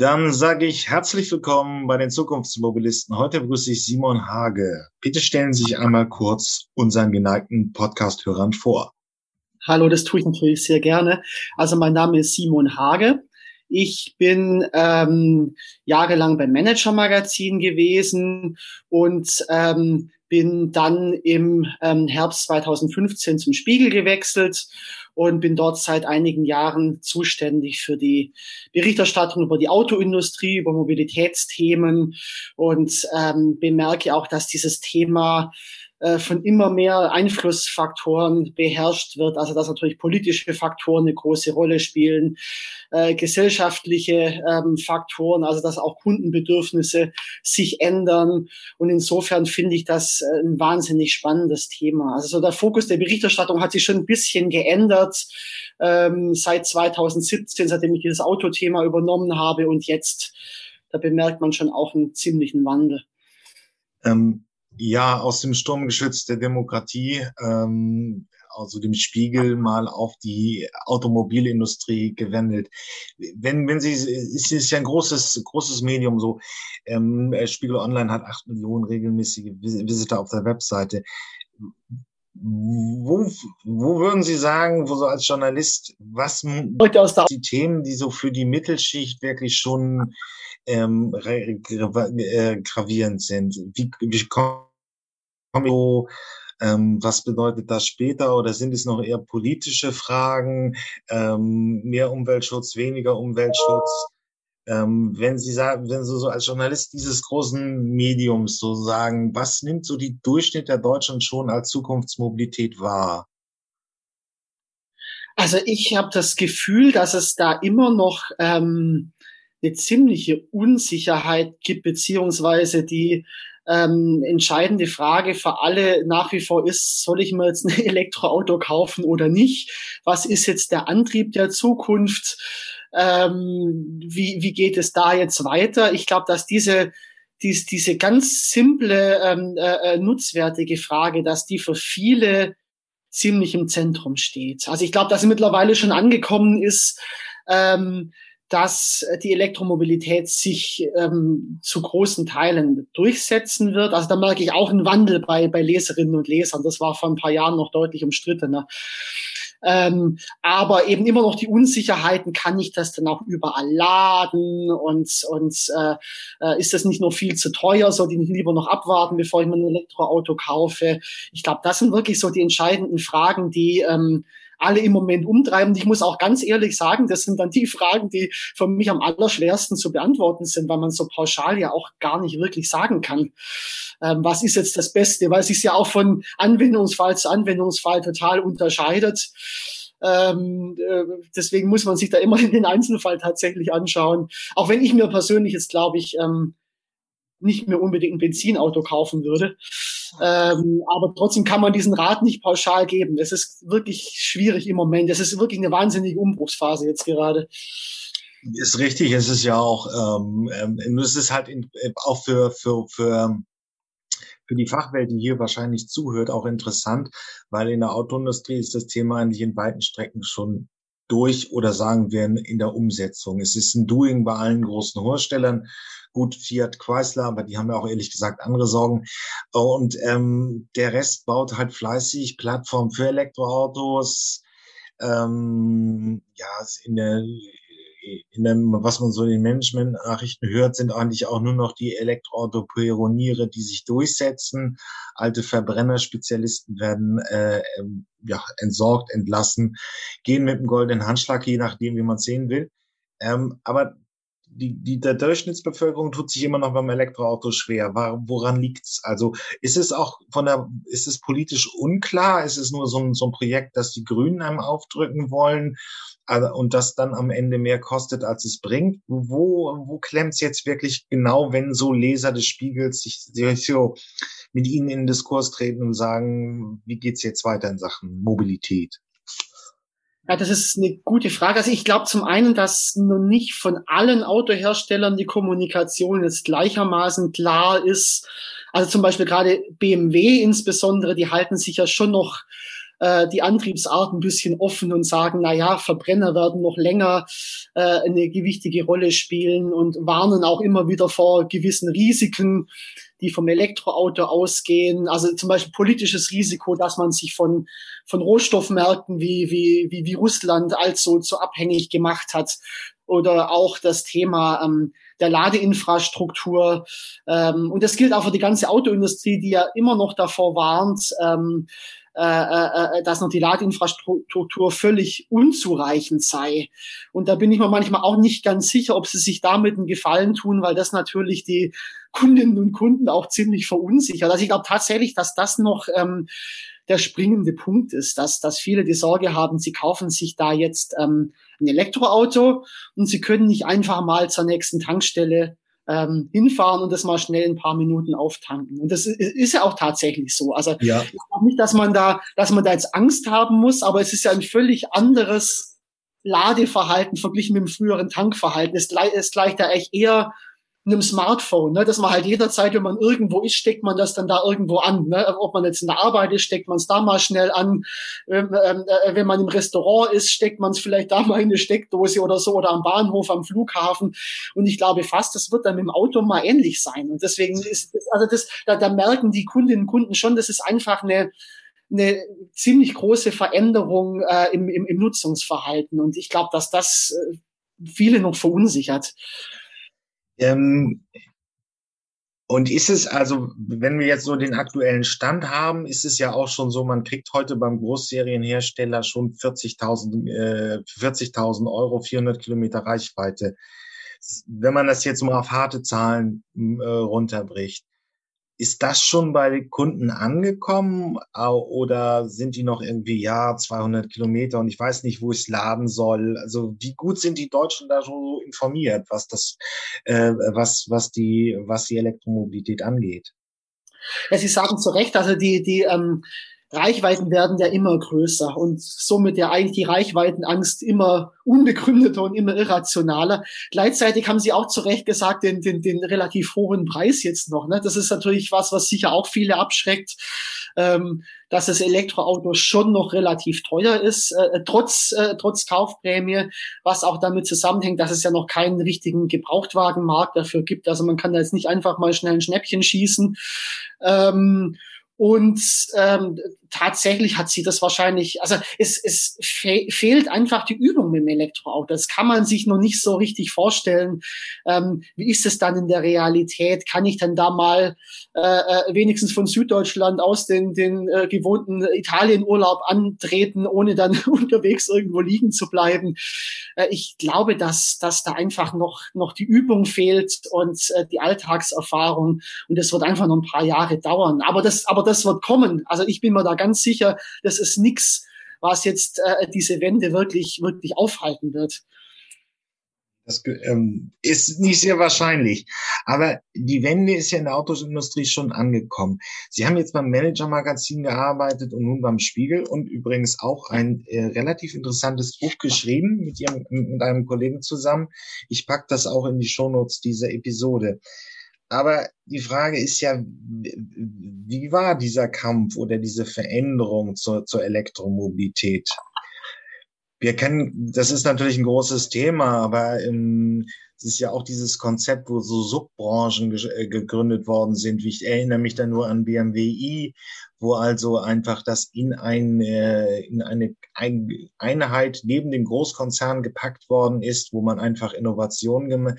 Dann sage ich herzlich willkommen bei den Zukunftsmobilisten. Heute begrüße ich Simon Hage. Bitte stellen Sie sich einmal kurz unseren geneigten Podcast-Hörern vor. Hallo, das tue ich natürlich sehr gerne. Also mein Name ist Simon Hage. Ich bin ähm, jahrelang beim Manager Magazin gewesen und ähm, bin dann im ähm, Herbst 2015 zum Spiegel gewechselt und bin dort seit einigen Jahren zuständig für die Berichterstattung über die Autoindustrie, über Mobilitätsthemen und ähm, bemerke auch, dass dieses Thema äh, von immer mehr Einflussfaktoren beherrscht wird. Also dass natürlich politische Faktoren eine große Rolle spielen, äh, gesellschaftliche ähm, Faktoren, also dass auch Kundenbedürfnisse sich ändern. Und insofern finde ich das äh, ein wahnsinnig spannendes Thema. Also so der Fokus der Berichterstattung hat sich schon ein bisschen geändert ähm, seit 2017, seitdem ich dieses Autothema übernommen habe und jetzt, da bemerkt man schon auch einen ziemlichen Wandel. Ähm ja, aus dem Sturmgeschütz der Demokratie, ähm, also dem Spiegel mal auf die Automobilindustrie gewendet. Wenn, wenn Sie, es ist ja ein großes, großes Medium so. Ähm, Spiegel Online hat acht Millionen regelmäßige Visitor auf der Webseite. Wo, wo würden Sie sagen, wo so als Journalist, was die Themen, die so für die Mittelschicht wirklich schon ähm, äh, gravierend sind? Wie, wie kommen so, ähm, was bedeutet das später oder sind es noch eher politische Fragen, ähm, mehr Umweltschutz, weniger Umweltschutz? Ähm, wenn Sie sagen, wenn Sie so als Journalist dieses großen Mediums so sagen, was nimmt so die Durchschnitt der Deutschen schon als Zukunftsmobilität wahr? Also ich habe das Gefühl, dass es da immer noch ähm, eine ziemliche Unsicherheit gibt, beziehungsweise die ähm, entscheidende Frage für alle nach wie vor ist, soll ich mir jetzt ein Elektroauto kaufen oder nicht? Was ist jetzt der Antrieb der Zukunft? Ähm, wie, wie geht es da jetzt weiter? Ich glaube, dass diese dies, diese ganz simple, ähm, äh, äh, nutzwertige Frage, dass die für viele ziemlich im Zentrum steht. Also ich glaube, dass sie mittlerweile schon angekommen ist, ähm, dass die Elektromobilität sich ähm, zu großen Teilen durchsetzen wird. Also da merke ich auch einen Wandel bei, bei Leserinnen und Lesern. Das war vor ein paar Jahren noch deutlich umstrittener. Ähm, aber eben immer noch die Unsicherheiten, kann ich das dann auch überall laden und, und äh, äh ist das nicht nur viel zu teuer, soll ich nicht lieber noch abwarten, bevor ich mir ein Elektroauto kaufe? Ich glaube, das sind wirklich so die entscheidenden Fragen, die ähm, alle im Moment umtreiben. ich muss auch ganz ehrlich sagen, das sind dann die Fragen, die für mich am allerschwersten zu beantworten sind, weil man so pauschal ja auch gar nicht wirklich sagen kann, ähm, was ist jetzt das Beste, weil es sich ja auch von Anwendungsfall zu Anwendungsfall total unterscheidet. Ähm, äh, deswegen muss man sich da immer in den Einzelfall tatsächlich anschauen. Auch wenn ich mir persönlich jetzt, glaube ich, ähm, nicht mehr unbedingt ein Benzinauto kaufen würde. Ähm, aber trotzdem kann man diesen Rat nicht pauschal geben. Es ist wirklich schwierig im Moment. Es ist wirklich eine wahnsinnige Umbruchsphase jetzt gerade. Ist richtig. Es ist ja auch, ähm, ähm, es ist halt in, äh, auch für, für, für, für die Fachwelt, die hier wahrscheinlich zuhört, auch interessant, weil in der Autoindustrie ist das Thema eigentlich in weiten Strecken schon durch oder sagen wir in der Umsetzung. Es ist ein Doing bei allen großen Herstellern. Gut, Fiat, Chrysler, aber die haben ja auch ehrlich gesagt andere Sorgen. Und ähm, der Rest baut halt fleißig Plattformen für Elektroautos. Ähm, ja, in der in dem, was man so in den Management-Nachrichten hört, sind eigentlich auch nur noch die Elektroauto-Pioniere, die sich durchsetzen. Alte Verbrennerspezialisten werden äh, ähm, ja, entsorgt, entlassen, gehen mit dem goldenen Handschlag, je nachdem, wie man es sehen will. Ähm, aber die, die der Durchschnittsbevölkerung tut sich immer noch beim Elektroauto schwer. Woran liegt's? Also ist es auch von der, ist es politisch unklar? Ist es nur so ein, so ein Projekt, das die Grünen einem aufdrücken wollen? Also, und das dann am Ende mehr kostet, als es bringt. Wo, wo klemmt's jetzt wirklich genau, wenn so Leser des Spiegels sich, sich so mit Ihnen in den Diskurs treten und sagen, wie geht's jetzt weiter in Sachen Mobilität? Ja, das ist eine gute Frage. Also ich glaube zum einen, dass noch nicht von allen Autoherstellern die Kommunikation jetzt gleichermaßen klar ist. Also zum Beispiel gerade BMW insbesondere, die halten sich ja schon noch äh, die Antriebsart ein bisschen offen und sagen, na ja, Verbrenner werden noch länger äh, eine gewichtige Rolle spielen und warnen auch immer wieder vor gewissen Risiken, die vom Elektroauto ausgehen. Also zum Beispiel politisches Risiko, dass man sich von, von Rohstoffmärkten wie, wie, wie, wie Russland allzu so abhängig gemacht hat. Oder auch das Thema ähm, der Ladeinfrastruktur. Ähm, und das gilt auch für die ganze Autoindustrie, die ja immer noch davor warnt, ähm, äh, äh, äh, dass noch die Ladeinfrastruktur völlig unzureichend sei. Und da bin ich mir manchmal auch nicht ganz sicher, ob sie sich damit einen Gefallen tun, weil das natürlich die Kundinnen und Kunden auch ziemlich verunsichert. Also ich glaube tatsächlich, dass das noch ähm, der springende Punkt ist, dass, dass viele die Sorge haben, sie kaufen sich da jetzt ähm, ein Elektroauto und sie können nicht einfach mal zur nächsten Tankstelle ähm, hinfahren und das mal schnell ein paar Minuten auftanken. Und das ist, ja auch tatsächlich so. Also ja. ich glaube nicht, dass man da, dass man da jetzt Angst haben muss, aber es ist ja ein völlig anderes Ladeverhalten verglichen mit dem früheren Tankverhalten. Es, es gleicht da echt eher einem Smartphone, ne, dass man halt jederzeit, wenn man irgendwo ist, steckt man das dann da irgendwo an. Ne? Ob man jetzt in der Arbeit ist, steckt man es da mal schnell an. Ähm, äh, wenn man im Restaurant ist, steckt man es vielleicht da mal in eine Steckdose oder so oder am Bahnhof, am Flughafen. Und ich glaube fast, das wird dann mit dem Auto mal ähnlich sein. Und deswegen ist, also das, da, da merken die Kundinnen und Kunden schon, das ist einfach eine eine ziemlich große Veränderung äh, im, im, im Nutzungsverhalten. Und ich glaube, dass das äh, viele noch verunsichert. Ähm, und ist es also, wenn wir jetzt so den aktuellen Stand haben, ist es ja auch schon so, man kriegt heute beim Großserienhersteller schon 40.000 äh, 40.000 Euro, 400 Kilometer Reichweite. Wenn man das jetzt mal auf harte Zahlen äh, runterbricht, ist das schon bei Kunden angekommen oder sind die noch irgendwie, ja, 200 Kilometer und ich weiß nicht, wo ich es laden soll? Also wie gut sind die Deutschen da so informiert, was das, äh, was, was die, was die Elektromobilität angeht? Ja, Sie sagen zu Recht, also die, die, ähm, Reichweiten werden ja immer größer und somit ja eigentlich die Reichweitenangst immer unbegründeter und immer irrationaler. Gleichzeitig haben Sie auch zu Recht gesagt, den, den, den relativ hohen Preis jetzt noch. Ne? Das ist natürlich was, was sicher auch viele abschreckt, ähm, dass das Elektroauto schon noch relativ teuer ist, äh, trotz, äh, trotz Kaufprämie, was auch damit zusammenhängt, dass es ja noch keinen richtigen Gebrauchtwagenmarkt dafür gibt. Also man kann da jetzt nicht einfach mal schnell ein Schnäppchen schießen. Ähm, und ähm, tatsächlich hat sie das wahrscheinlich, also es, es fe fehlt einfach die Übung mit dem Elektroauto. Das kann man sich noch nicht so richtig vorstellen. Ähm, wie ist es dann in der Realität? Kann ich dann da mal äh, äh, wenigstens von Süddeutschland aus den, den äh, gewohnten Italienurlaub antreten, ohne dann unterwegs irgendwo liegen zu bleiben? Äh, ich glaube, dass, dass da einfach noch, noch die Übung fehlt und äh, die Alltagserfahrung. Und das wird einfach noch ein paar Jahre dauern. Aber das, aber das wird kommen. Also ich bin mir da ganz sicher, das ist nichts, was jetzt äh, diese Wende wirklich, wirklich aufhalten wird. Das ähm, ist nicht sehr wahrscheinlich. Aber die Wende ist ja in der Autoindustrie schon angekommen. Sie haben jetzt beim Manager-Magazin gearbeitet und nun beim Spiegel und übrigens auch ein äh, relativ interessantes Buch geschrieben mit, ihrem, mit einem Kollegen zusammen. Ich pack das auch in die Shownotes dieser Episode. Aber die Frage ist ja, wie war dieser Kampf oder diese Veränderung zur, zur Elektromobilität? Wir kennen, das ist natürlich ein großes Thema, aber ähm, es ist ja auch dieses Konzept, wo so Subbranchen äh, gegründet worden sind. Ich erinnere mich da nur an BMW i, wo also einfach das in, ein, äh, in eine ein Einheit neben dem Großkonzern gepackt worden ist, wo man einfach Innovationen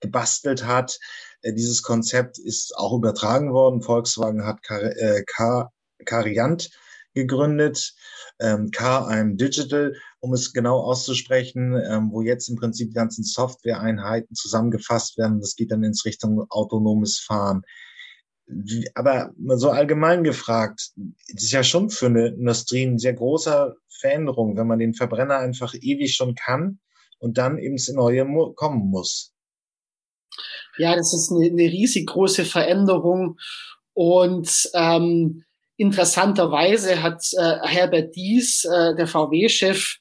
gebastelt hat äh, dieses Konzept ist auch übertragen worden. Volkswagen hat Cariant äh, gegründet, ähm, KM Digital, um es genau auszusprechen, ähm, wo jetzt im Prinzip die ganzen Software-Einheiten zusammengefasst werden. Das geht dann ins Richtung autonomes Fahren. Aber so allgemein gefragt, ist ja schon für eine Industrie eine sehr große Veränderung, wenn man den Verbrenner einfach ewig schon kann und dann eben ins Neue kommen muss. Ja, das ist eine, eine riesig große Veränderung und ähm, interessanterweise hat äh, Herbert Dies, äh, der VW-Chef,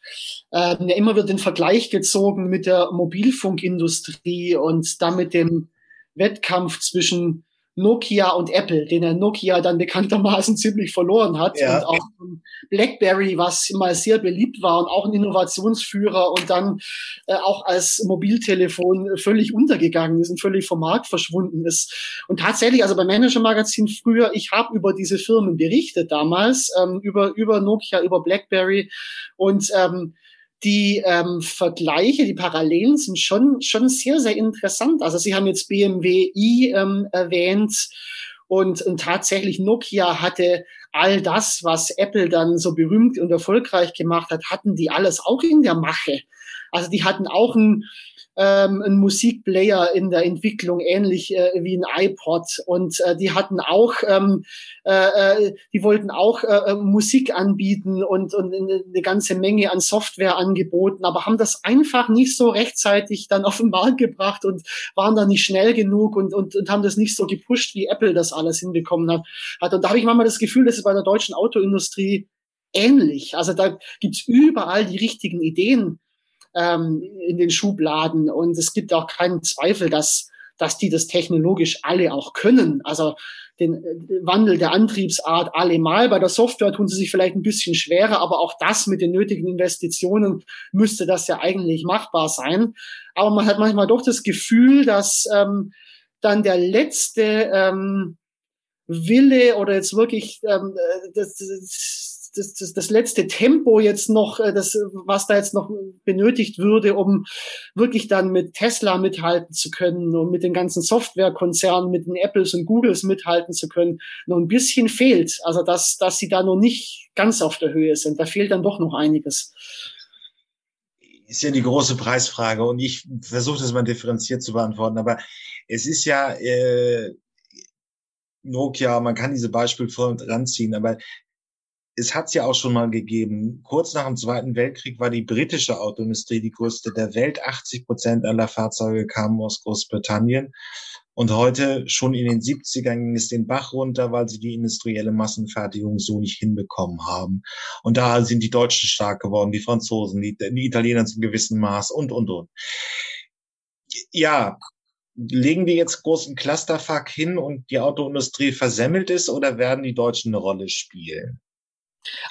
äh, immer wieder den Vergleich gezogen mit der Mobilfunkindustrie und damit dem Wettkampf zwischen Nokia und Apple, den er Nokia dann bekanntermaßen ziemlich verloren hat. Ja. Und auch BlackBerry, was mal sehr beliebt war und auch ein Innovationsführer und dann äh, auch als Mobiltelefon völlig untergegangen ist und völlig vom Markt verschwunden ist. Und tatsächlich, also beim Manager Magazin früher, ich habe über diese Firmen berichtet damals, ähm, über, über Nokia, über BlackBerry und ähm, die ähm, Vergleiche, die Parallelen sind schon, schon sehr, sehr interessant. Also Sie haben jetzt BMW i ähm, erwähnt und, und tatsächlich Nokia hatte all das, was Apple dann so berühmt und erfolgreich gemacht hat, hatten die alles auch in der Mache. Also die hatten auch ein, ähm, ein Musikplayer in der Entwicklung, ähnlich äh, wie ein iPod. Und äh, die hatten auch, ähm, äh, äh die wollten auch äh, äh, Musik anbieten und, und eine ganze Menge an Software angeboten, aber haben das einfach nicht so rechtzeitig dann auf den Markt gebracht und waren da nicht schnell genug und, und, und haben das nicht so gepusht, wie Apple das alles hinbekommen hat. hat. Und da habe ich manchmal das Gefühl, dass es bei der deutschen Autoindustrie ähnlich. Also da gibt's überall die richtigen Ideen ähm, in den Schubladen. Und es gibt auch keinen Zweifel, dass, dass die das technologisch alle auch können. Also den äh, Wandel der Antriebsart allemal. Bei der Software tun sie sich vielleicht ein bisschen schwerer, aber auch das mit den nötigen Investitionen müsste das ja eigentlich machbar sein. Aber man hat manchmal doch das Gefühl, dass ähm, dann der letzte ähm, Wille oder jetzt wirklich ähm, äh, das, das, das, das, das letzte Tempo jetzt noch, äh, das, was da jetzt noch benötigt würde, um wirklich dann mit Tesla mithalten zu können und mit den ganzen Softwarekonzernen, mit den Apples und Googles mithalten zu können, noch ein bisschen fehlt. Also dass, dass sie da noch nicht ganz auf der Höhe sind. Da fehlt dann doch noch einiges ist ja die große Preisfrage und ich versuche das mal differenziert zu beantworten, aber es ist ja äh, Nokia, man kann diese Beispiele voll ranziehen, aber es hat es ja auch schon mal gegeben. Kurz nach dem Zweiten Weltkrieg war die britische Autoindustrie die größte der Welt. 80 Prozent aller Fahrzeuge kamen aus Großbritannien. Und heute, schon in den 70ern, ging es den Bach runter, weil sie die industrielle Massenfertigung so nicht hinbekommen haben. Und da sind die Deutschen stark geworden, die Franzosen, die, die Italiener zum gewissen Maß und, und, und. Ja, legen wir jetzt großen Clusterfuck hin und die Autoindustrie versemmelt ist oder werden die Deutschen eine Rolle spielen?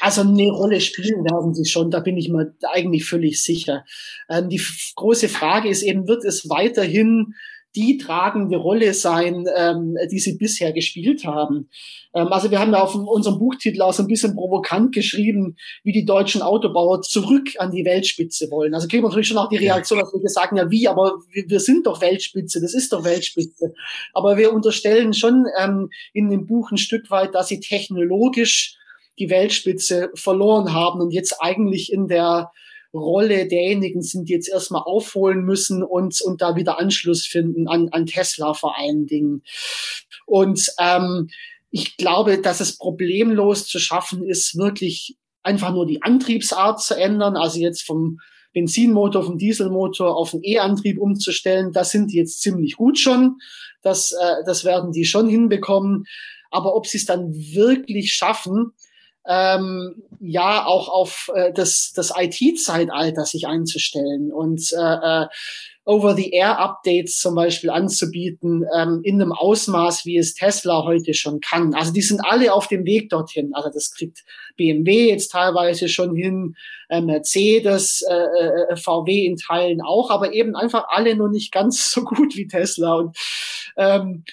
Also eine Rolle spielen werden sie schon, da bin ich mir eigentlich völlig sicher. Ähm, die große Frage ist eben, wird es weiterhin die tragende Rolle sein, ähm, die sie bisher gespielt haben. Ähm, also wir haben ja auf unserem Buchtitel auch so ein bisschen provokant geschrieben, wie die deutschen Autobauer zurück an die Weltspitze wollen. Also kriegen wir natürlich schon auch die Reaktion, dass wir sagen, ja wie, aber wir, wir sind doch Weltspitze, das ist doch Weltspitze. Aber wir unterstellen schon ähm, in dem Buch ein Stück weit, dass sie technologisch die Weltspitze verloren haben und jetzt eigentlich in der Rolle derjenigen sind, die jetzt erstmal aufholen müssen und, und da wieder Anschluss finden an, an Tesla vor allen Dingen. Und ähm, ich glaube, dass es problemlos zu schaffen ist, wirklich einfach nur die Antriebsart zu ändern, also jetzt vom Benzinmotor, vom Dieselmotor auf einen E-Antrieb umzustellen. Das sind die jetzt ziemlich gut schon. Das, äh, das werden die schon hinbekommen. Aber ob sie es dann wirklich schaffen, ähm, ja auch auf äh, das, das IT-Zeitalter sich einzustellen und äh, äh, Over-the-Air-Updates zum Beispiel anzubieten ähm, in einem Ausmaß, wie es Tesla heute schon kann. Also die sind alle auf dem Weg dorthin. Also das kriegt BMW jetzt teilweise schon hin, äh, Mercedes, äh, äh VW in Teilen auch, aber eben einfach alle nur nicht ganz so gut wie Tesla. Und ähm,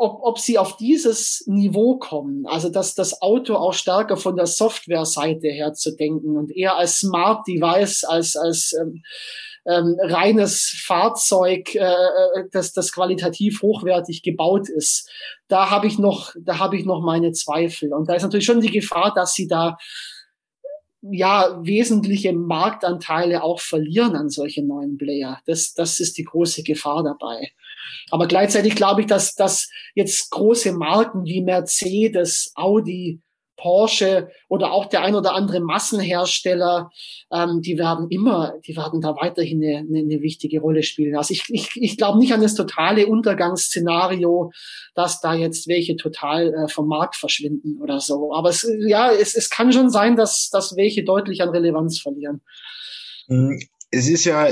ob, ob sie auf dieses Niveau kommen, also dass das Auto auch stärker von der Software-Seite her zu denken und eher als Smart Device, als, als ähm, ähm, reines Fahrzeug, äh, äh, das, das qualitativ hochwertig gebaut ist. Da habe ich noch, da habe ich noch meine Zweifel. Und da ist natürlich schon die Gefahr, dass sie da ja wesentliche Marktanteile auch verlieren an solche neuen Player. Das, das ist die große Gefahr dabei. Aber gleichzeitig glaube ich, dass, dass jetzt große Marken wie Mercedes, Audi, Porsche oder auch der ein oder andere Massenhersteller, ähm, die werden immer, die werden da weiterhin eine, eine, wichtige Rolle spielen. Also ich, ich, ich glaube nicht an das totale Untergangsszenario, dass da jetzt welche total äh, vom Markt verschwinden oder so. Aber es, ja, es, es kann schon sein, dass, dass welche deutlich an Relevanz verlieren. Es ist ja,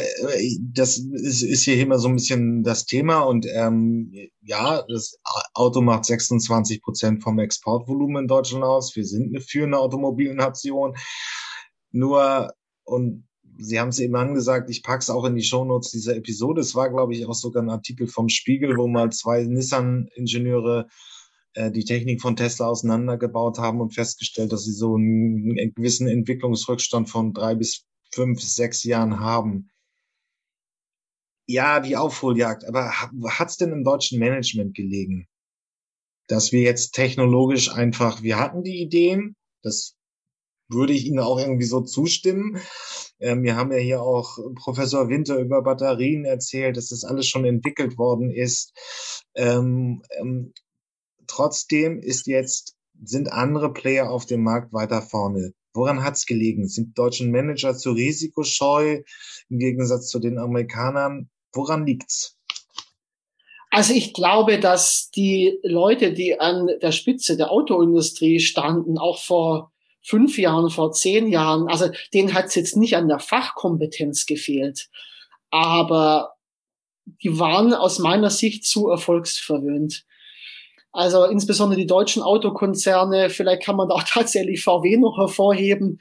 das ist, ist hier immer so ein bisschen das Thema und ähm, ja, das Auto macht 26 Prozent vom Exportvolumen in Deutschland aus. Wir sind eine führende Automobilnation. Nur, und Sie haben es eben angesagt, ich packe es auch in die Shownotes dieser Episode. Es war, glaube ich, auch sogar ein Artikel vom Spiegel, wo mal zwei Nissan-Ingenieure äh, die Technik von Tesla auseinandergebaut haben und festgestellt, dass sie so einen gewissen Entwicklungsrückstand von drei bis fünf, sechs Jahren haben. Ja, die Aufholjagd, aber hat es denn im deutschen Management gelegen, dass wir jetzt technologisch einfach, wir hatten die Ideen, das würde ich Ihnen auch irgendwie so zustimmen. Ähm, wir haben ja hier auch Professor Winter über Batterien erzählt, dass das alles schon entwickelt worden ist. Ähm, ähm, trotzdem ist jetzt, sind andere Player auf dem Markt weiter vorne. Woran hat es gelegen? Sind deutschen Manager zu risikoscheu im Gegensatz zu den Amerikanern? Woran liegt's? Also ich glaube, dass die Leute, die an der Spitze der Autoindustrie standen, auch vor fünf Jahren, vor zehn Jahren, also denen hat es jetzt nicht an der Fachkompetenz gefehlt, aber die waren aus meiner Sicht zu erfolgsverwöhnt. Also insbesondere die deutschen Autokonzerne, vielleicht kann man da auch tatsächlich VW noch hervorheben,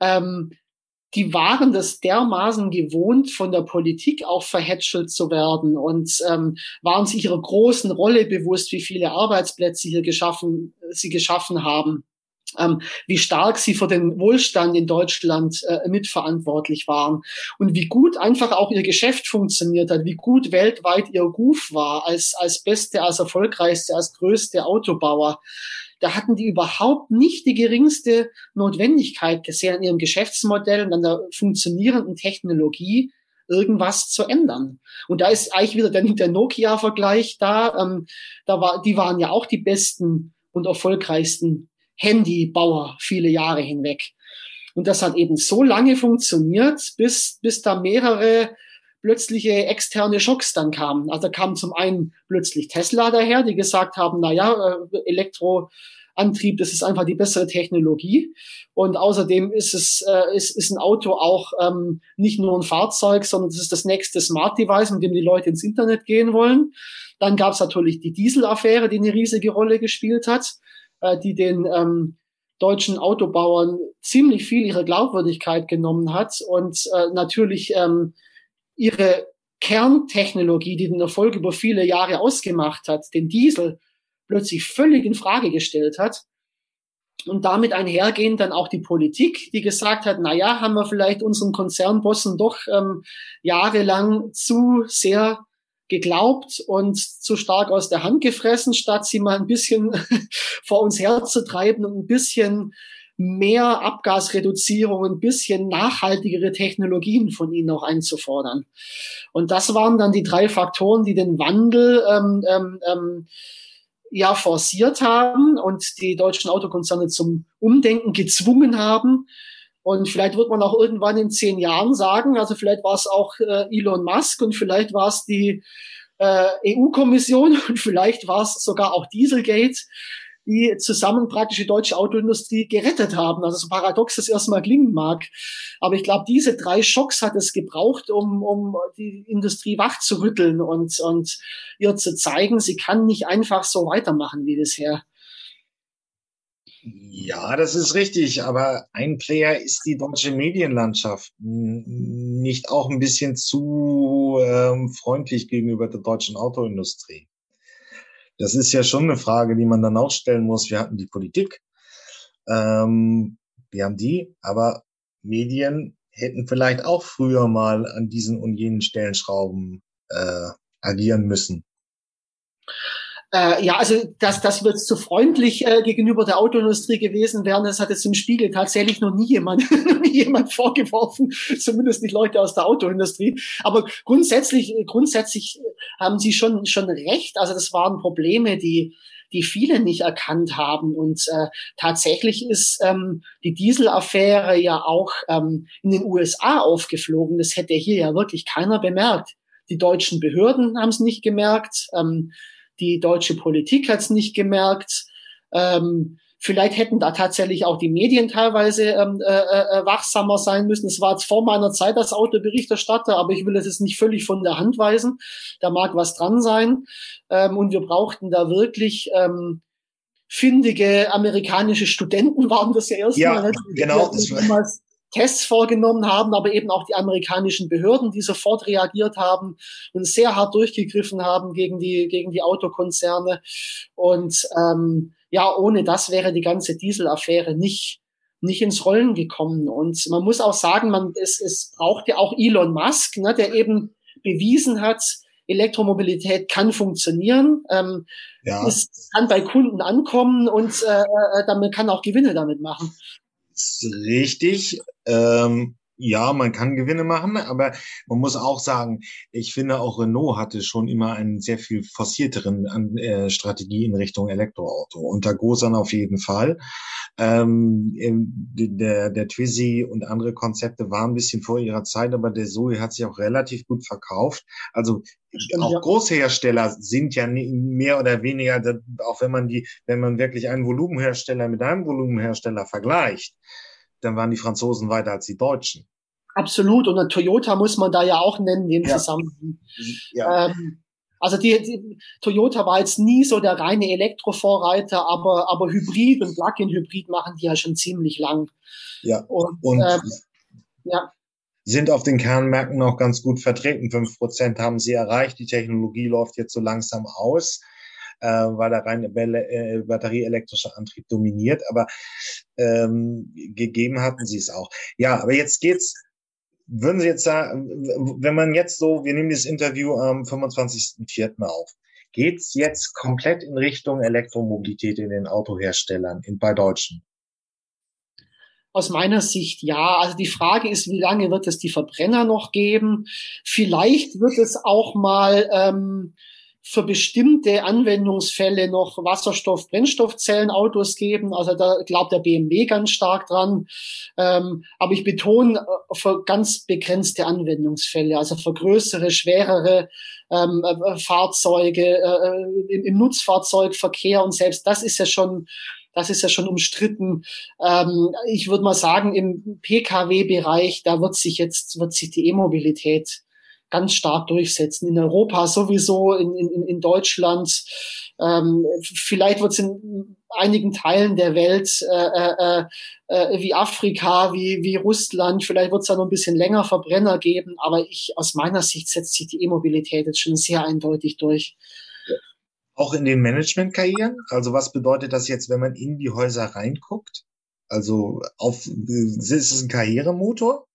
ähm, die waren das dermaßen gewohnt, von der Politik auch verhätschelt zu werden und ähm, waren sich ihrer großen Rolle bewusst, wie viele Arbeitsplätze hier geschaffen, sie geschaffen haben wie stark sie für den Wohlstand in Deutschland äh, mitverantwortlich waren und wie gut einfach auch ihr Geschäft funktioniert hat, wie gut weltweit ihr Ruf war als, als beste, als erfolgreichste, als größte Autobauer. Da hatten die überhaupt nicht die geringste Notwendigkeit gesehen, an ihrem Geschäftsmodell und an der funktionierenden Technologie irgendwas zu ändern. Und da ist eigentlich wieder der, der Nokia-Vergleich da. Ähm, da war, die waren ja auch die besten und erfolgreichsten Handybauer viele Jahre hinweg. Und das hat eben so lange funktioniert, bis, bis da mehrere plötzliche externe Schocks dann kamen. Also da kam zum einen plötzlich Tesla daher, die gesagt haben, na ja, äh, Elektroantrieb, das ist einfach die bessere Technologie. Und außerdem ist es äh, ist, ist ein Auto auch ähm, nicht nur ein Fahrzeug, sondern es ist das nächste Smart Device, mit dem die Leute ins Internet gehen wollen. Dann gab es natürlich die Dieselaffäre, die eine riesige Rolle gespielt hat äh, die den ähm, deutschen Autobauern ziemlich viel ihre Glaubwürdigkeit genommen hat und äh, natürlich ähm, ihre Kerntechnologie, die den Erfolg über viele Jahre ausgemacht hat, den Diesel, plötzlich völlig in Frage gestellt hat. Und damit einhergehend dann auch die Politik, die gesagt hat, na ja, haben wir vielleicht unseren Konzernbossen doch ähm, jahrelang zu sehr geglaubt und zu stark aus der Hand gefressen, statt sie mal ein bisschen vor uns herzutreiben und ein bisschen mehr Abgasreduzierung, ein bisschen nachhaltigere Technologien von ihnen auch einzufordern. Und das waren dann die drei Faktoren, die den Wandel ähm, ähm, ähm ja forciert haben und die deutschen Autokonzerne zum Umdenken gezwungen haben. Und vielleicht wird man auch irgendwann in zehn Jahren sagen, also vielleicht war es auch äh, Elon Musk und vielleicht war es die äh, EU-Kommission und vielleicht war es sogar auch Dieselgate, die zusammen praktisch die deutsche Autoindustrie gerettet haben. Also so paradox das erstmal klingen mag. Aber ich glaube, diese drei Schocks hat es gebraucht, um, um die Industrie wach zu rütteln und, und ihr zu zeigen, sie kann nicht einfach so weitermachen wie bisher. Ja, das ist richtig, aber ein Player ist die deutsche Medienlandschaft nicht auch ein bisschen zu ähm, freundlich gegenüber der deutschen Autoindustrie. Das ist ja schon eine Frage, die man dann auch stellen muss. Wir hatten die Politik, ähm, wir haben die, aber Medien hätten vielleicht auch früher mal an diesen und jenen Stellenschrauben äh, agieren müssen. Äh, ja, also das, das wird zu freundlich äh, gegenüber der Autoindustrie gewesen wären. Das hat jetzt im Spiegel tatsächlich noch nie jemand, nie jemand vorgeworfen, zumindest nicht Leute aus der Autoindustrie. Aber grundsätzlich, grundsätzlich haben Sie schon schon recht. Also das waren Probleme, die die viele nicht erkannt haben. Und äh, tatsächlich ist ähm, die Dieselaffäre ja auch ähm, in den USA aufgeflogen. Das hätte hier ja wirklich keiner bemerkt. Die deutschen Behörden haben es nicht gemerkt. Ähm, die deutsche Politik hat es nicht gemerkt. Ähm, Vielleicht hätten da tatsächlich auch die Medien teilweise ähm, äh, äh, wachsamer sein müssen. Es war jetzt vor meiner Zeit als Autoberichterstatter, aber ich will es jetzt nicht völlig von der Hand weisen. Da mag was dran sein. Ähm, und wir brauchten da wirklich ähm, findige amerikanische Studenten waren das ja erstmal. Ja, ne? genau. Das damals Tests vorgenommen haben, aber eben auch die amerikanischen Behörden, die sofort reagiert haben und sehr hart durchgegriffen haben gegen die, gegen die Autokonzerne. Und ähm, ja, ohne das wäre die ganze Dieselaffäre nicht, nicht ins Rollen gekommen. Und man muss auch sagen, man, es, es braucht ja auch Elon Musk, ne, der eben bewiesen hat, Elektromobilität kann funktionieren. Ähm, ja. Es kann bei Kunden ankommen und äh, äh, man kann auch Gewinne damit machen richtig. Ähm, ja, man kann Gewinne machen, aber man muss auch sagen, ich finde auch Renault hatte schon immer einen sehr viel forcierteren äh, Strategie in Richtung Elektroauto. Unter Gosan auf jeden Fall. Ähm, der, der Twizy und andere Konzepte waren ein bisschen vor ihrer Zeit, aber der Zoe hat sich auch relativ gut verkauft. Also Stimmt, auch ja. Großhersteller sind ja mehr oder weniger, auch wenn man die, wenn man wirklich einen Volumenhersteller mit einem Volumenhersteller vergleicht, dann waren die Franzosen weiter als die Deutschen. Absolut. Und Toyota muss man da ja auch nennen im ja. Zusammenhang. Ja. Ähm, also die, die, Toyota war jetzt nie so der reine Elektrovorreiter, aber, aber Hybrid und Plug-in-Hybrid machen die ja schon ziemlich lang. Ja. Und, und ähm, ja. sind auf den Kernmärkten noch ganz gut vertreten. Fünf Prozent haben sie erreicht. Die Technologie läuft jetzt so langsam aus äh, weil der reine äh, batterieelektrische Antrieb dominiert. Aber ähm, gegeben hatten sie es auch. Ja, aber jetzt geht's würden Sie jetzt sagen, wenn man jetzt so, wir nehmen das Interview am 25.04. auf, geht's jetzt komplett in Richtung Elektromobilität in den Autoherstellern, in, bei Deutschen? Aus meiner Sicht ja. Also die Frage ist, wie lange wird es die Verbrenner noch geben? Vielleicht wird es auch mal ähm, für bestimmte Anwendungsfälle noch Wasserstoff-Brennstoffzellenautos geben. Also da glaubt der BMW ganz stark dran. Ähm, aber ich betone äh, für ganz begrenzte Anwendungsfälle, also für größere, schwerere ähm, äh, Fahrzeuge äh, äh im, im Nutzfahrzeugverkehr und selbst das ist ja schon das ist ja schon umstritten. Ähm, ich würde mal sagen, im Pkw-Bereich, da wird sich jetzt, wird sich die E-Mobilität ganz stark durchsetzen. In Europa sowieso, in, in, in Deutschland. Ähm, vielleicht wird es in einigen Teilen der Welt äh, äh, äh, wie Afrika, wie, wie Russland, vielleicht wird es da noch ein bisschen länger Verbrenner geben, aber ich aus meiner Sicht setzt sich die E-Mobilität jetzt schon sehr eindeutig durch. Auch in den Managementkarrieren? Also was bedeutet das jetzt, wenn man in die Häuser reinguckt? Also auf, ist es ein Karrieremotor,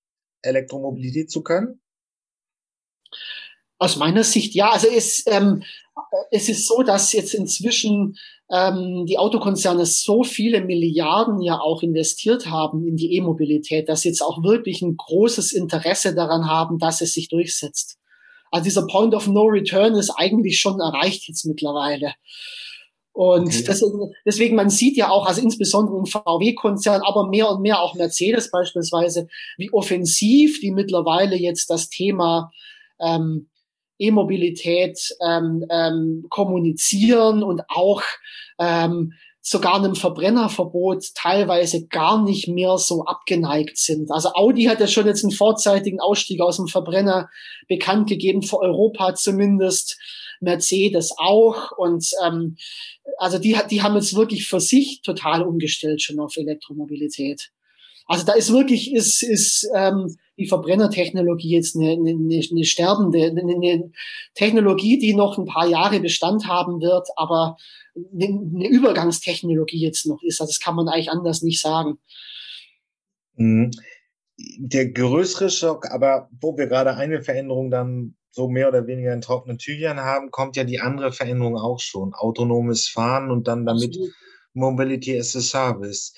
Elektromobilität zu können? Aus meiner Sicht ja. Also es, ähm, es ist so, dass jetzt inzwischen ähm, die Autokonzerne so viele Milliarden ja auch investiert haben in die E-Mobilität, dass sie jetzt auch wirklich ein großes Interesse daran haben, dass es sich durchsetzt. Also dieser Point of No Return ist eigentlich schon erreicht jetzt mittlerweile. Und okay. deswegen, deswegen, man sieht ja auch, also insbesondere im VW-Konzern, aber mehr und mehr auch Mercedes beispielsweise, wie offensiv die mittlerweile jetzt das Thema ähm, E-Mobilität ähm, ähm, kommunizieren und auch ähm, sogar einem Verbrennerverbot teilweise gar nicht mehr so abgeneigt sind. Also Audi hat ja schon jetzt einen vorzeitigen Ausstieg aus dem Verbrenner bekannt gegeben, für Europa zumindest. Mercedes auch. Und ähm, also die, die haben jetzt wirklich für sich total umgestellt schon auf Elektromobilität. Also da ist wirklich, ist, ist ähm, die Verbrennertechnologie jetzt eine, eine, eine sterbende, eine, eine Technologie, die noch ein paar Jahre Bestand haben wird, aber eine, eine Übergangstechnologie jetzt noch ist. Also das kann man eigentlich anders nicht sagen. Mhm. Der größere Schock, aber wo wir gerade eine Veränderung dann so mehr oder weniger in trockenen Tüchern haben, kommt ja die andere Veränderung auch schon. Autonomes Fahren und dann damit Absolut. Mobility as a Service.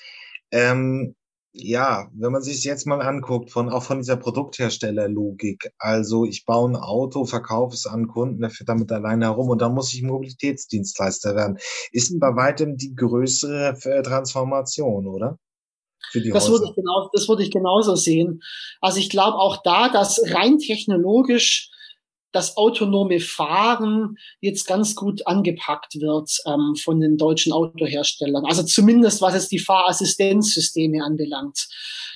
Ähm, ja, wenn man sich jetzt mal anguckt, von, auch von dieser Produktherstellerlogik, also ich baue ein Auto, verkaufe es an Kunden, der fährt damit alleine herum und dann muss ich Mobilitätsdienstleister werden, ist bei weitem die größere äh, Transformation, oder? das würde ich genau, das würde ich genauso sehen. Also ich glaube auch da, dass rein technologisch das autonome Fahren jetzt ganz gut angepackt wird ähm, von den deutschen Autoherstellern. Also zumindest was es die Fahrassistenzsysteme anbelangt.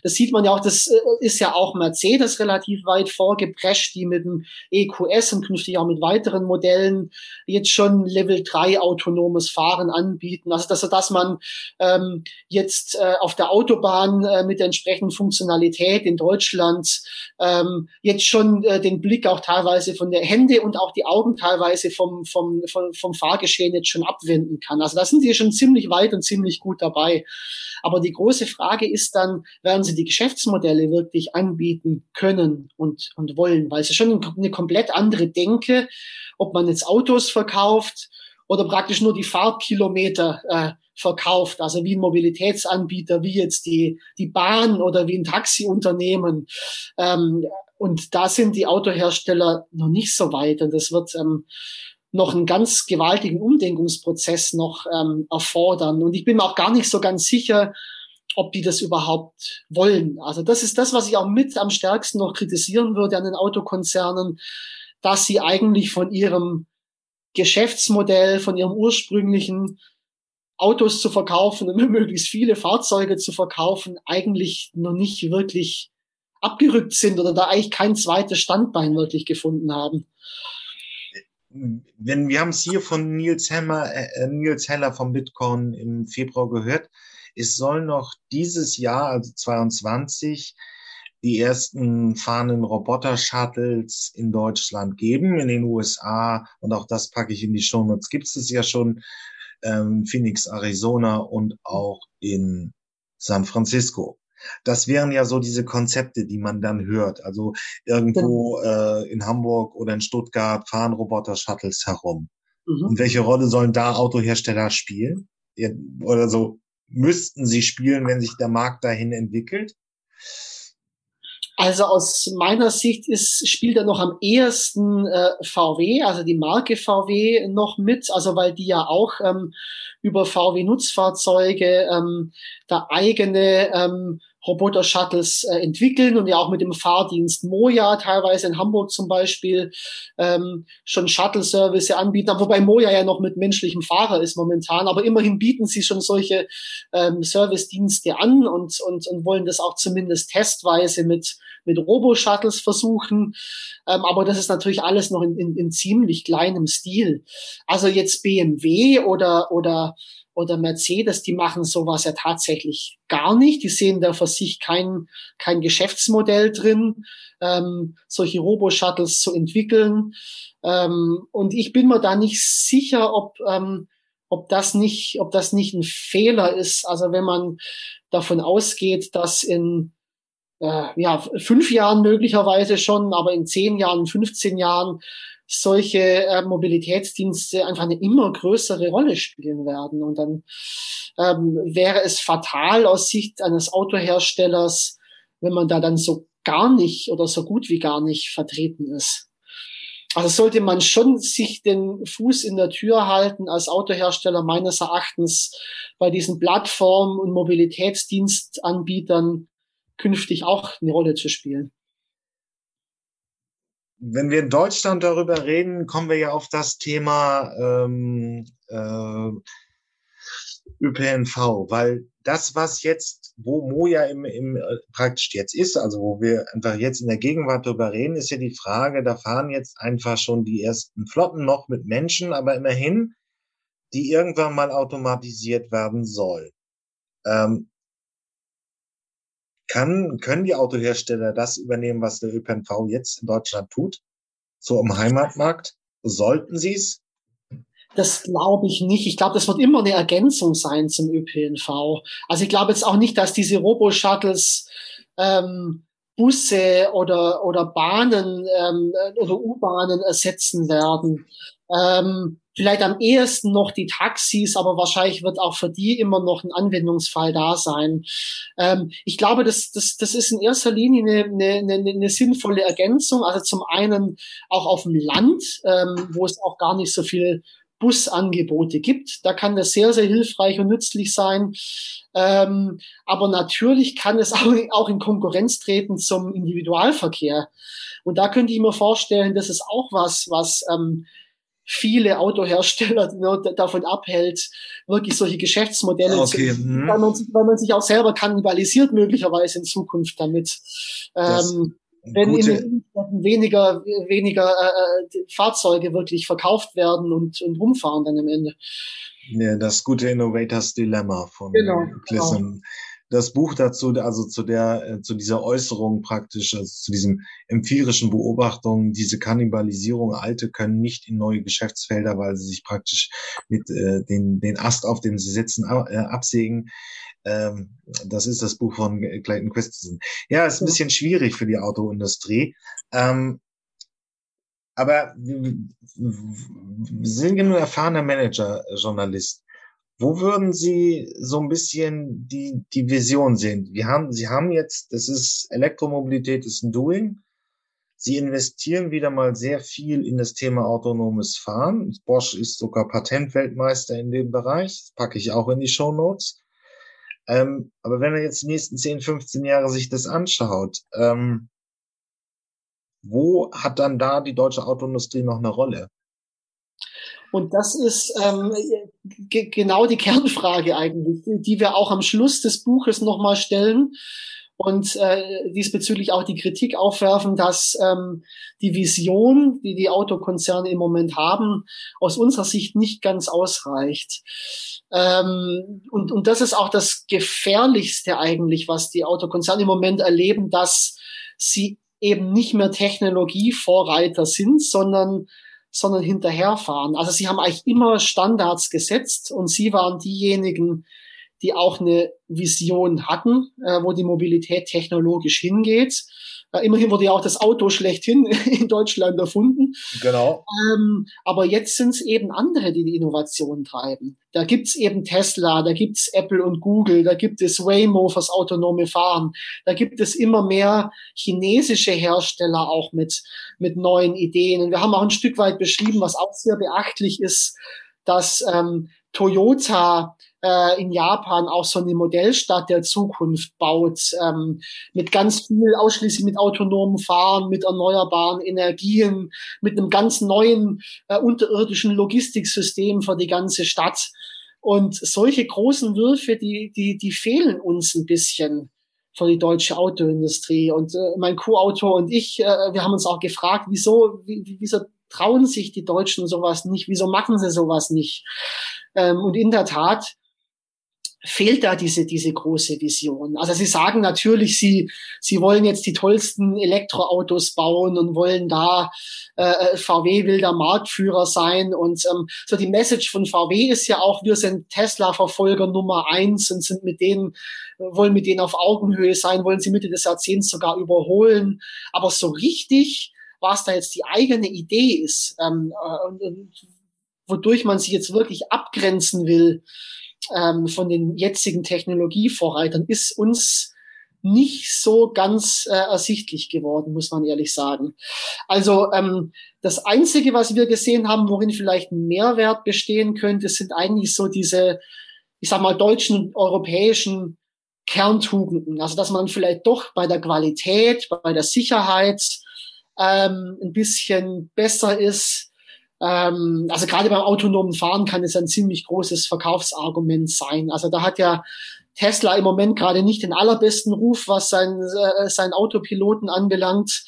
Das sieht man ja auch, das äh, ist ja auch Mercedes relativ weit vorgeprescht, die mit dem EQS und künftig auch mit weiteren Modellen jetzt schon Level 3 autonomes Fahren anbieten. Also dass, dass man ähm, jetzt äh, auf der Autobahn äh, mit der entsprechenden Funktionalität in Deutschland ähm, jetzt schon äh, den Blick auch teilweise von der Hände und auch die Augen teilweise vom, vom, vom, vom Fahrgeschehen jetzt schon abwenden kann. Also da sind sie schon ziemlich weit und ziemlich gut dabei. Aber die große Frage ist dann, werden sie die Geschäftsmodelle wirklich anbieten können und, und wollen? Weil es ist schon eine komplett andere Denke, ob man jetzt Autos verkauft oder praktisch nur die Fahrtkilometer äh, verkauft, also wie ein Mobilitätsanbieter, wie jetzt die, die Bahn oder wie ein Taxiunternehmen. Ähm, und da sind die Autohersteller noch nicht so weit und das wird ähm, noch einen ganz gewaltigen Umdenkungsprozess noch ähm, erfordern. Und ich bin mir auch gar nicht so ganz sicher, ob die das überhaupt wollen. Also das ist das, was ich auch mit am stärksten noch kritisieren würde an den Autokonzernen, dass sie eigentlich von ihrem Geschäftsmodell, von ihrem ursprünglichen Autos zu verkaufen und möglichst viele Fahrzeuge zu verkaufen, eigentlich noch nicht wirklich abgerückt sind oder da eigentlich kein zweites Standbein wirklich gefunden haben. Wenn wir haben es hier von Nils Heller, äh, Nils Heller vom Bitcoin im Februar gehört, es soll noch dieses Jahr, also 22, die ersten fahrenden Roboter-Shuttles in Deutschland geben, in den USA und auch das packe ich in die Show Notes. Gibt es ja schon ähm, Phoenix, Arizona und auch in San Francisco. Das wären ja so diese Konzepte, die man dann hört. Also irgendwo äh, in Hamburg oder in Stuttgart fahren Roboter-Shuttles herum. Mhm. Und welche Rolle sollen da Autohersteller spielen? Oder so müssten sie spielen, wenn sich der Markt dahin entwickelt? Also aus meiner Sicht ist, spielt er noch am ehesten äh, VW, also die Marke VW noch mit, also weil die ja auch ähm, über VW Nutzfahrzeuge ähm, da eigene ähm, Roboter-Shuttles äh, entwickeln und ja auch mit dem Fahrdienst Moja teilweise in Hamburg zum Beispiel ähm, schon Shuttle-Service anbieten, wobei Moja ja noch mit menschlichem Fahrer ist momentan, aber immerhin bieten sie schon solche ähm, Service-Dienste an und, und, und wollen das auch zumindest testweise mit, mit Robo-Shuttles versuchen. Ähm, aber das ist natürlich alles noch in, in, in ziemlich kleinem Stil. Also jetzt BMW oder, oder oder Mercedes, die machen sowas ja tatsächlich gar nicht. Die sehen da für sich kein, kein Geschäftsmodell drin, ähm, solche Robo-Shuttles zu entwickeln. Ähm, und ich bin mir da nicht sicher, ob, ähm, ob das nicht, ob das nicht ein Fehler ist. Also wenn man davon ausgeht, dass in äh, ja, fünf Jahren möglicherweise schon, aber in zehn Jahren, 15 Jahren solche äh, Mobilitätsdienste einfach eine immer größere Rolle spielen werden. Und dann ähm, wäre es fatal aus Sicht eines Autoherstellers, wenn man da dann so gar nicht oder so gut wie gar nicht vertreten ist. Also sollte man schon sich den Fuß in der Tür halten als Autohersteller meines Erachtens bei diesen Plattformen und Mobilitätsdienstanbietern künftig auch eine Rolle zu spielen wenn wir in Deutschland darüber reden, kommen wir ja auf das Thema ähm, äh, ÖPNV, weil das, was jetzt, wo Moja im, im äh, praktisch jetzt ist, also wo wir einfach jetzt in der Gegenwart darüber reden, ist ja die Frage, da fahren jetzt einfach schon die ersten Flotten noch mit Menschen, aber immerhin, die irgendwann mal automatisiert werden soll. Ähm, kann, können die Autohersteller das übernehmen, was der ÖPNV jetzt in Deutschland tut? So im Heimatmarkt? Sollten sie es? Das glaube ich nicht. Ich glaube, das wird immer eine Ergänzung sein zum ÖPNV. Also ich glaube jetzt auch nicht, dass diese Robo-Shuttles ähm, Busse oder, oder Bahnen ähm, oder U-Bahnen ersetzen werden. Ähm, vielleicht am ehesten noch die Taxis, aber wahrscheinlich wird auch für die immer noch ein Anwendungsfall da sein. Ähm, ich glaube, das, das, das ist in erster Linie eine, eine, eine, eine sinnvolle Ergänzung. Also zum einen auch auf dem Land, ähm, wo es auch gar nicht so viel Busangebote gibt. Da kann das sehr, sehr hilfreich und nützlich sein. Ähm, aber natürlich kann es auch, auch in Konkurrenz treten zum Individualverkehr. Und da könnte ich mir vorstellen, das ist auch was, was ähm, viele Autohersteller davon abhält, wirklich solche Geschäftsmodelle okay. zu, mhm. weil, man sich, weil man sich auch selber kannibalisiert möglicherweise in Zukunft damit. Ähm, wenn Gute. in den Innenstädten weniger, weniger äh, äh, Fahrzeuge wirklich verkauft werden und, und rumfahren dann am Ende. Ja, das gute Innovators Dilemma von genau, Glisson. Genau. Das Buch dazu, also zu der, äh, zu dieser Äußerung praktisch, also zu diesem empirischen Beobachtungen, diese Kannibalisierung, Alte können nicht in neue Geschäftsfelder, weil sie sich praktisch mit äh, den, den Ast, auf dem sie sitzen, äh, absägen. Ähm, das ist das Buch von Clayton Christensen. Ja, ist ein bisschen schwierig für die Autoindustrie. Ähm, aber Sie sind genug erfahrener Manager, Journalist. Wo würden Sie so ein bisschen die, die Vision sehen? Wir haben, Sie haben jetzt, das ist Elektromobilität ist ein Doing. Sie investieren wieder mal sehr viel in das Thema autonomes Fahren. Bosch ist sogar Patentweltmeister in dem Bereich. Das packe ich auch in die Show Notes. Ähm, aber wenn er jetzt die nächsten 10, 15 Jahre sich das anschaut, ähm, wo hat dann da die deutsche Autoindustrie noch eine Rolle? Und das ist ähm, genau die Kernfrage eigentlich, die wir auch am Schluss des Buches nochmal stellen und äh, diesbezüglich auch die Kritik aufwerfen, dass ähm, die Vision, die die Autokonzerne im Moment haben, aus unserer Sicht nicht ganz ausreicht. Ähm, und, und das ist auch das Gefährlichste eigentlich, was die Autokonzerne im Moment erleben, dass sie eben nicht mehr Technologievorreiter sind, sondern sondern hinterherfahren. Also sie haben eigentlich immer Standards gesetzt und sie waren diejenigen, die auch eine Vision hatten, äh, wo die Mobilität technologisch hingeht. Äh, immerhin wurde ja auch das Auto schlechthin in Deutschland erfunden. Genau. Ähm, aber jetzt sind es eben andere, die die Innovation treiben. Da gibt's eben Tesla, da gibt's Apple und Google, da gibt es Waymo fürs autonome Fahren, da gibt es immer mehr chinesische Hersteller auch mit, mit neuen Ideen. Und wir haben auch ein Stück weit beschrieben, was auch sehr beachtlich ist, dass ähm, Toyota äh, in Japan auch so eine Modellstadt der Zukunft baut, ähm, mit ganz viel, ausschließlich mit autonomem Fahren, mit erneuerbaren Energien, mit einem ganz neuen äh, unterirdischen Logistiksystem für die ganze Stadt. Und solche großen Würfe, die, die, die fehlen uns ein bisschen für die deutsche Autoindustrie. Und äh, mein Co-Autor und ich, äh, wir haben uns auch gefragt, wieso, wie, wieso trauen sich die Deutschen sowas nicht? Wieso machen sie sowas nicht? Ähm, und in der Tat fehlt da diese, diese große Vision. Also sie sagen natürlich, sie, sie wollen jetzt die tollsten Elektroautos bauen und wollen da, äh, VW will der Marktführer sein und ähm, so die Message von VW ist ja auch, wir sind Tesla-Verfolger Nummer eins und sind mit denen, wollen mit denen auf Augenhöhe sein, wollen sie Mitte des Jahrzehnts sogar überholen. Aber so richtig, was da jetzt die eigene Idee ist, ähm, äh, und, und, wodurch man sich jetzt wirklich abgrenzen will, ähm, von den jetzigen Technologievorreitern ist uns nicht so ganz äh, ersichtlich geworden, muss man ehrlich sagen. Also ähm, das Einzige, was wir gesehen haben, worin vielleicht ein Mehrwert bestehen könnte, sind eigentlich so diese, ich sag mal, deutschen, europäischen Kerntugenden. Also dass man vielleicht doch bei der Qualität, bei der Sicherheit ähm, ein bisschen besser ist, ähm, also gerade beim autonomen Fahren kann es ein ziemlich großes Verkaufsargument sein. Also da hat ja Tesla im Moment gerade nicht den allerbesten Ruf, was sein, äh, sein Autopiloten anbelangt.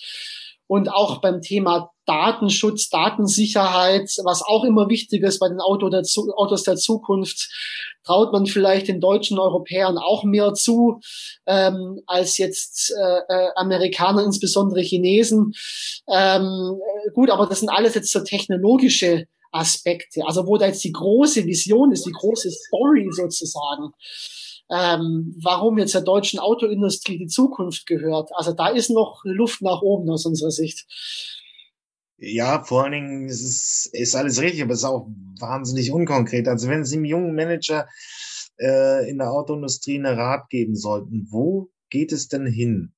Und auch beim Thema Datenschutz, Datensicherheit, was auch immer wichtig ist bei den Auto der, Autos der Zukunft, traut man vielleicht den deutschen Europäern auch mehr zu ähm, als jetzt äh, äh, Amerikaner, insbesondere Chinesen. Ähm, gut, aber das sind alles jetzt so technologische Aspekte. Also wo da jetzt die große Vision ist, die große Story sozusagen ähm, warum jetzt der deutschen Autoindustrie die Zukunft gehört. Also da ist noch Luft nach oben aus unserer Sicht. Ja, vor allen Dingen ist es ist alles richtig, aber es ist auch wahnsinnig unkonkret. Also wenn Sie einem jungen Manager äh, in der Autoindustrie einen Rat geben sollten, wo geht es denn hin?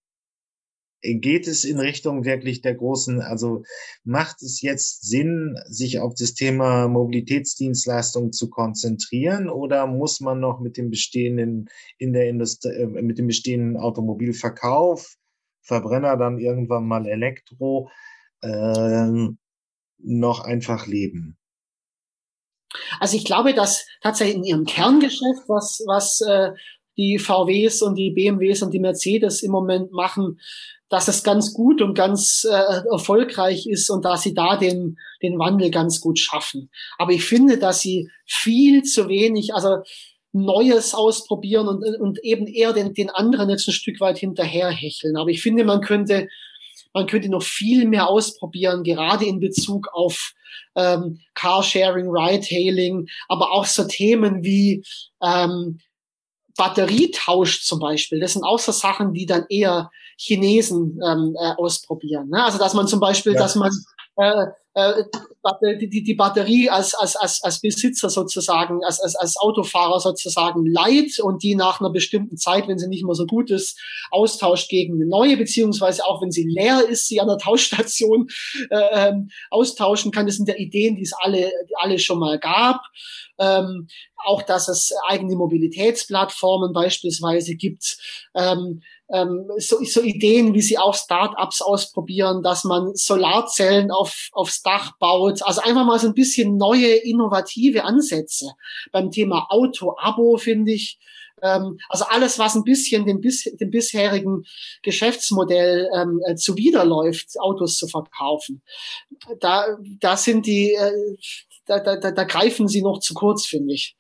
Geht es in Richtung wirklich der großen, also macht es jetzt Sinn, sich auf das Thema Mobilitätsdienstleistungen zu konzentrieren oder muss man noch mit dem bestehenden in der Industrie, äh, mit dem bestehenden Automobilverkauf, Verbrenner dann irgendwann mal Elektro, äh, noch einfach leben? Also ich glaube, dass tatsächlich in ihrem Kerngeschäft, was, was äh, die VWs und die BMWs und die Mercedes im Moment machen, dass es ganz gut und ganz äh, erfolgreich ist und dass sie da den, den Wandel ganz gut schaffen. Aber ich finde, dass sie viel zu wenig, also Neues ausprobieren und, und eben eher den, den anderen jetzt ein Stück weit hinterherhecheln. Aber ich finde, man könnte, man könnte noch viel mehr ausprobieren, gerade in Bezug auf ähm, Carsharing, Ride-Hailing, aber auch so Themen wie ähm, Batterietausch zum Beispiel. Das sind auch so Sachen, die dann eher Chinesen ähm, äh, ausprobieren. Ne? Also dass man zum Beispiel, ja. dass man äh, äh, die, die Batterie als, als, als, als Besitzer sozusagen, als, als, als Autofahrer sozusagen leiht und die nach einer bestimmten Zeit, wenn sie nicht mehr so gut ist, austauscht gegen eine neue, beziehungsweise auch wenn sie leer ist, sie an der Tauschstation äh, ähm, austauschen kann. Das sind ja Ideen, die es alle, alle schon mal gab. Ähm, auch, dass es eigene Mobilitätsplattformen beispielsweise gibt. Ähm, ähm, so, so Ideen, wie sie auch Startups ausprobieren, dass man Solarzellen auf, aufs Dach baut. Also einfach mal so ein bisschen neue, innovative Ansätze. Beim Thema Auto-Abo finde ich, ähm, also alles, was ein bisschen dem, dem bisherigen Geschäftsmodell ähm, äh, zuwiderläuft, Autos zu verkaufen. Da, da sind die, äh, da, da, da greifen sie noch zu kurz, finde ich.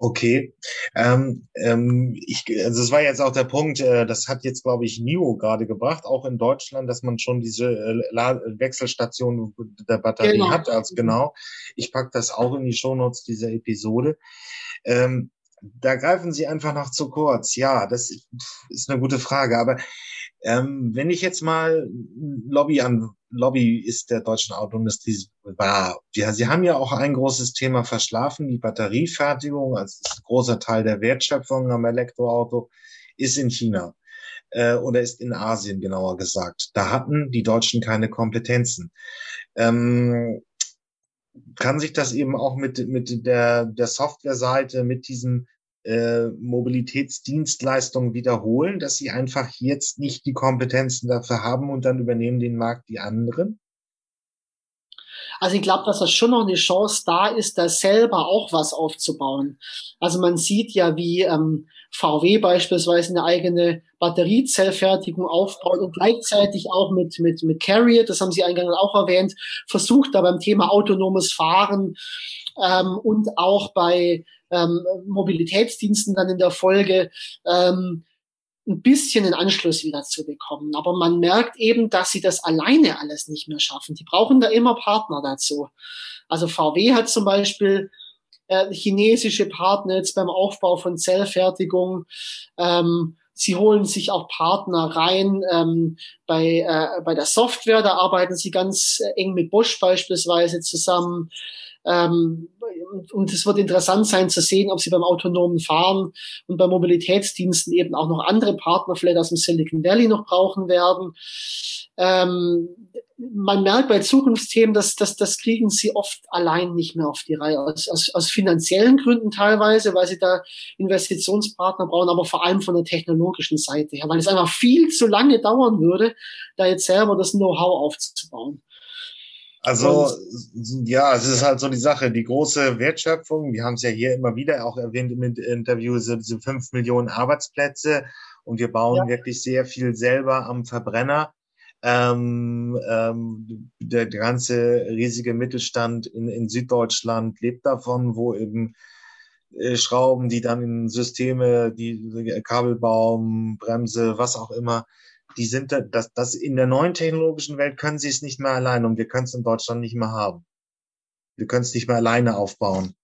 Okay. Ähm, ähm, ich, also das war jetzt auch der Punkt, äh, das hat jetzt, glaube ich, NIO gerade gebracht, auch in Deutschland, dass man schon diese äh, Wechselstation der Batterie genau. hat. Also genau. Ich pack das auch in die Shownotes dieser Episode. Ähm, da greifen Sie einfach noch zu kurz. Ja, das ist eine gute Frage. Aber ähm, wenn ich jetzt mal Lobby an Lobby ist der deutschen Autoindustrie wahr. Ja, sie haben ja auch ein großes Thema verschlafen, die Batteriefertigung als großer Teil der Wertschöpfung am Elektroauto ist in China äh, oder ist in Asien genauer gesagt. Da hatten die Deutschen keine Kompetenzen. Ähm, kann sich das eben auch mit, mit der, der Softwareseite, mit diesem äh, Mobilitätsdienstleistungen wiederholen, dass sie einfach jetzt nicht die Kompetenzen dafür haben und dann übernehmen den Markt die anderen? Also ich glaube, dass das schon noch eine Chance da ist, da selber auch was aufzubauen. Also man sieht ja, wie ähm, VW beispielsweise eine eigene Batteriezellfertigung aufbaut und gleichzeitig auch mit, mit, mit Carrier, das haben Sie eingangs auch erwähnt, versucht da beim Thema autonomes Fahren ähm, und auch bei ähm, Mobilitätsdiensten dann in der Folge ähm, ein bisschen den Anschluss wieder zu bekommen. Aber man merkt eben, dass sie das alleine alles nicht mehr schaffen. Die brauchen da immer Partner dazu. Also VW hat zum Beispiel äh, chinesische Partner jetzt beim Aufbau von Zellfertigung. Ähm, sie holen sich auch Partner rein ähm, bei, äh, bei der Software. Da arbeiten sie ganz äh, eng mit Bosch beispielsweise zusammen. Ähm, und es wird interessant sein zu sehen, ob sie beim autonomen Fahren und bei Mobilitätsdiensten eben auch noch andere Partner vielleicht aus dem Silicon Valley noch brauchen werden. Ähm, man merkt bei Zukunftsthemen, dass, dass das kriegen sie oft allein nicht mehr auf die Reihe, aus, aus, aus finanziellen Gründen teilweise, weil sie da Investitionspartner brauchen, aber vor allem von der technologischen Seite her, weil es einfach viel zu lange dauern würde, da jetzt selber das Know-how aufzubauen. Also ja, es ist halt so die Sache, die große Wertschöpfung, wir haben es ja hier immer wieder auch erwähnt im Interview, so diese fünf Millionen Arbeitsplätze und wir bauen ja. wirklich sehr viel selber am Verbrenner. Ähm, ähm, der, der ganze riesige Mittelstand in, in Süddeutschland lebt davon, wo eben äh, Schrauben, die dann in Systeme, die Kabelbaum, Bremse, was auch immer, die sind da, das, das in der neuen technologischen Welt können sie es nicht mehr allein und wir können es in Deutschland nicht mehr haben. Wir können es nicht mehr alleine aufbauen.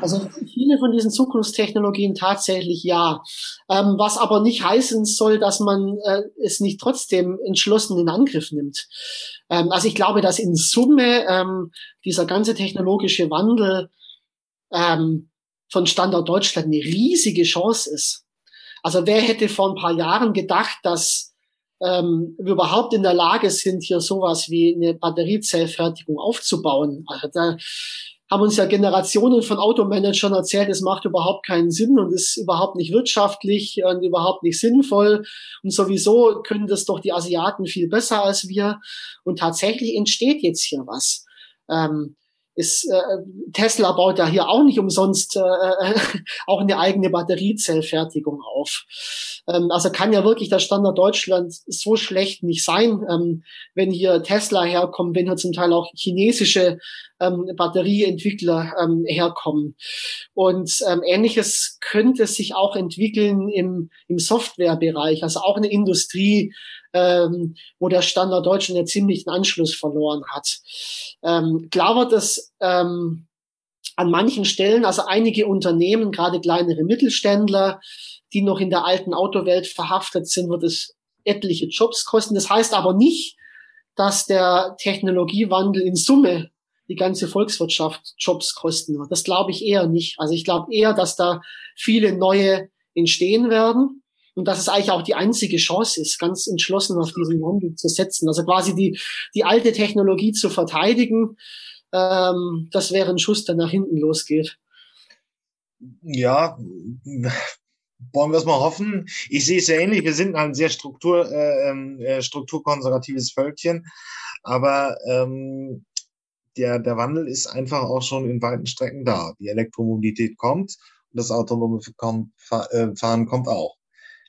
Also viele von diesen Zukunftstechnologien tatsächlich ja. Ähm, was aber nicht heißen soll, dass man äh, es nicht trotzdem entschlossen in Angriff nimmt. Ähm, also ich glaube, dass in Summe ähm, dieser ganze technologische Wandel ähm, von Standort Deutschland eine riesige Chance ist. Also wer hätte vor ein paar Jahren gedacht, dass ähm, wir überhaupt in der Lage sind, hier sowas wie eine Batteriezellfertigung aufzubauen. Also da haben uns ja Generationen von Automanagern erzählt, es macht überhaupt keinen Sinn und ist überhaupt nicht wirtschaftlich und überhaupt nicht sinnvoll. Und sowieso können das doch die Asiaten viel besser als wir. Und tatsächlich entsteht jetzt hier was. Ähm, ist, äh, Tesla baut ja hier auch nicht umsonst äh, äh auch eine eigene Batteriezellfertigung auf. Ähm, also kann ja wirklich der Standard Deutschland so schlecht nicht sein, ähm, wenn hier Tesla herkommt, wenn hier zum Teil auch chinesische ähm, Batterieentwickler ähm, herkommen. Und ähm, ähnliches könnte sich auch entwickeln im, im Softwarebereich, also auch eine Industrie, ähm, wo der Standard Deutschland ja ziemlich den Anschluss verloren hat. Ähm, klar wird es ähm, an manchen Stellen, also einige Unternehmen, gerade kleinere Mittelständler, die noch in der alten Autowelt verhaftet sind, wird es etliche Jobs kosten. Das heißt aber nicht, dass der Technologiewandel in Summe die ganze Volkswirtschaft Jobs kosten wird. Das glaube ich eher nicht. Also ich glaube eher, dass da viele neue entstehen werden und dass es eigentlich auch die einzige Chance ist, ganz entschlossen auf diesen Wandel zu setzen. Also quasi die, die alte Technologie zu verteidigen, ähm, das wäre ein Schuss, der nach hinten losgeht. Ja, wollen wir es mal hoffen. Ich sehe es ja ähnlich. Wir sind ein sehr Struktur, äh, ähm, äh, strukturkonservatives Völkchen, aber ähm, der, der Wandel ist einfach auch schon in weiten Strecken da. Die Elektromobilität kommt und das autonome äh, Fahren kommt auch.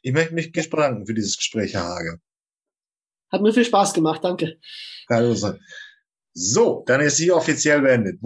Ich möchte mich bedanken für dieses Gespräch, Herr Hage. Hat mir viel Spaß gemacht, danke. So, dann ist sie offiziell beendet.